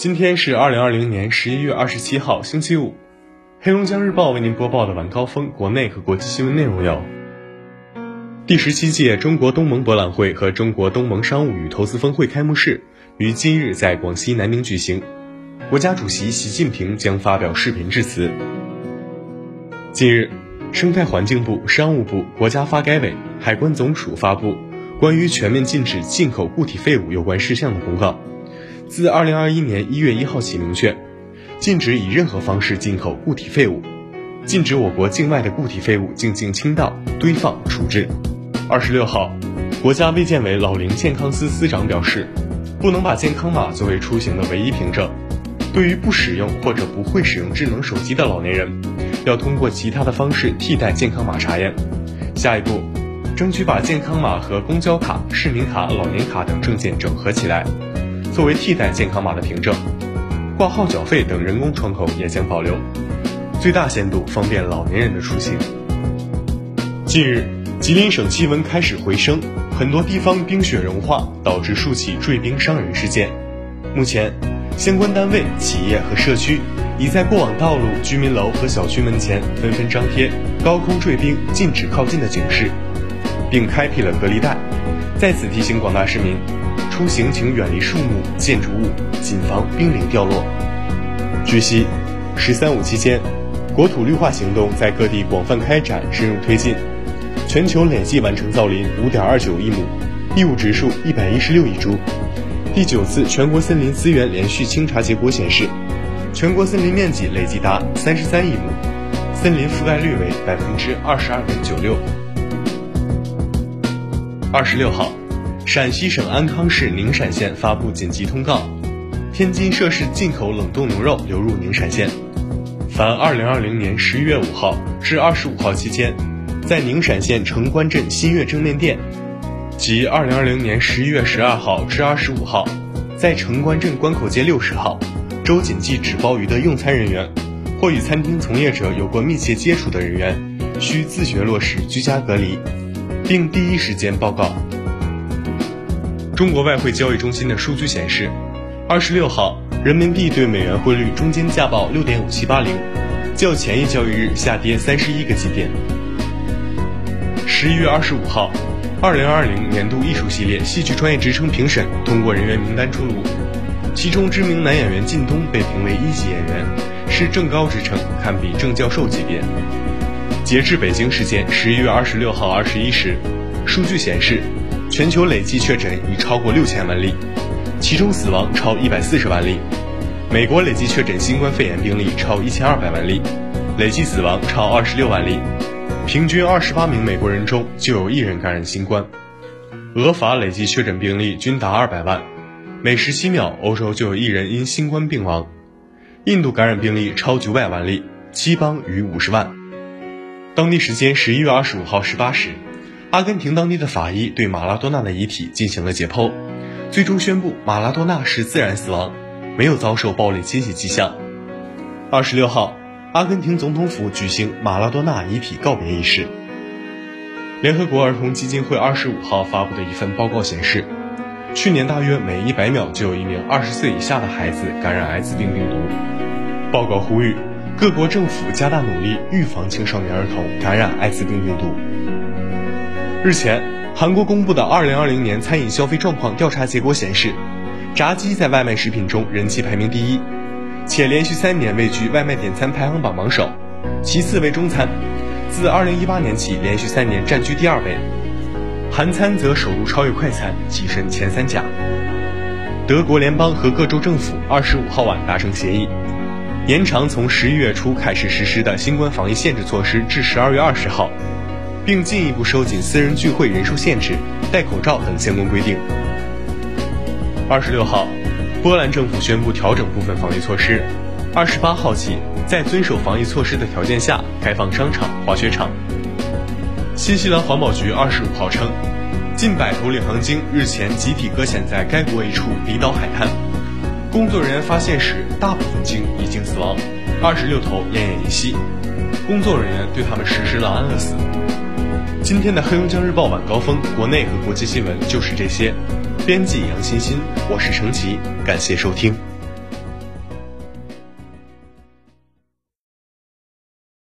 今天是二零二零年十一月二十七号，星期五。黑龙江日报为您播报的晚高峰国内和国际新闻内容有：第十七届中国东盟博览会和中国东盟商务与投资峰会开幕式于今日在广西南宁举行，国家主席习近平将发表视频致辞。近日，生态环境部、商务部、国家发改委、海关总署发布关于全面禁止进口固体废物有关事项的公告。自二零二一年一月一号起，明确禁止以任何方式进口固体废物，禁止我国境外的固体废物进行倾倒、堆放、处置。二十六号，国家卫健委老龄健康司司长表示，不能把健康码作为出行的唯一凭证。对于不使用或者不会使用智能手机的老年人，要通过其他的方式替代健康码查验。下一步，争取把健康码和公交卡、市民卡、老年卡等证件整合起来。作为替代健康码的凭证，挂号缴费等人工窗口也将保留，最大限度方便老年人的出行。近日，吉林省气温开始回升，很多地方冰雪融化，导致数起坠冰伤人事件。目前，相关单位、企业和社区已在过往道路、居民楼和小区门前纷纷张贴“高空坠冰，禁止靠近”的警示，并开辟了隔离带。在此提醒广大市民。出行请远离树木、建筑物，谨防冰凌掉落。据悉，“十三五”期间，国土绿化行动在各地广泛开展、深入推进，全球累计完成造林五点二九亿亩，义务植树一百一十六亿株。第九次全国森林资源连续清查结果显示，全国森林面积累计达三十三亿亩，森林覆盖率为百分之二十二点九六。二十六号。陕西省安康市宁陕县发布紧急通告：天津涉事进口冷冻牛肉流入宁陕县，凡2020年11月5号至25号期间，在宁陕县城关镇新月正面店，及2020年11月12号至25号，在城关镇关口街60号周锦记纸包鱼的用餐人员，或与餐厅从业者有过密切接触的人员，需自觉落实居家隔离，并第一时间报告。中国外汇交易中心的数据显示，二十六号人民币对美元汇率中间价报六点五七八零，较前一交易日下跌三十一个基点。十一月二十五号，二零二零年度艺术系列戏剧专业职称评审通过人员名单出炉，其中知名男演员靳东被评为一级演员，是正高职称，堪比正教授级别。截至北京时间十一月二十六号二十一时，数据显示。全球累计确诊已超过六千万例，其中死亡超一百四十万例。美国累计确诊新冠肺炎病例超一千二百万例，累计死亡超二十六万例。平均二十八名美国人中就有一人感染新冠。俄法累计确诊病例均达二百万，每十七秒欧洲就有一人因新冠病亡。印度感染病例超九百万例，七邦逾五十万。当地时间十一月二十五号十八时。阿根廷当地的法医对马拉多纳的遗体进行了解剖，最终宣布马拉多纳是自然死亡，没有遭受暴力侵袭迹象。二十六号，阿根廷总统府举行马拉多纳遗体告别仪式。联合国儿童基金会二十五号发布的一份报告显示，去年大约每一百秒就有一名二十岁以下的孩子感染艾滋病病毒。报告呼吁各国政府加大努力预防青少年儿童感染艾滋病病毒。日前，韩国公布的2020年餐饮消费状况调查结果显示，炸鸡在外卖食品中人气排名第一，且连续三年位居外卖点餐排行榜榜首。其次为中餐，自2018年起连续三年占据第二位。韩餐则首度超越快餐，跻身前三甲。德国联邦和各州政府25号晚达成协议，延长从十一月初开始实施的新冠防疫限制措施至12月20号。并进一步收紧私人聚会人数限制、戴口罩等相关规定。二十六号，波兰政府宣布调整部分防疫措施，二十八号起，在遵守防疫措施的条件下开放商场、滑雪场。新西兰环保局二十五号称，近百头领航鲸日前集体搁浅在该国一处离岛海滩，工作人员发现时，大部分鲸已经死亡，二十六头奄奄一息，工作人员对他们实施了安乐死。今天的黑龙江日报晚高峰，国内和国际新闻就是这些。编辑杨欣欣，我是程琦，感谢收听。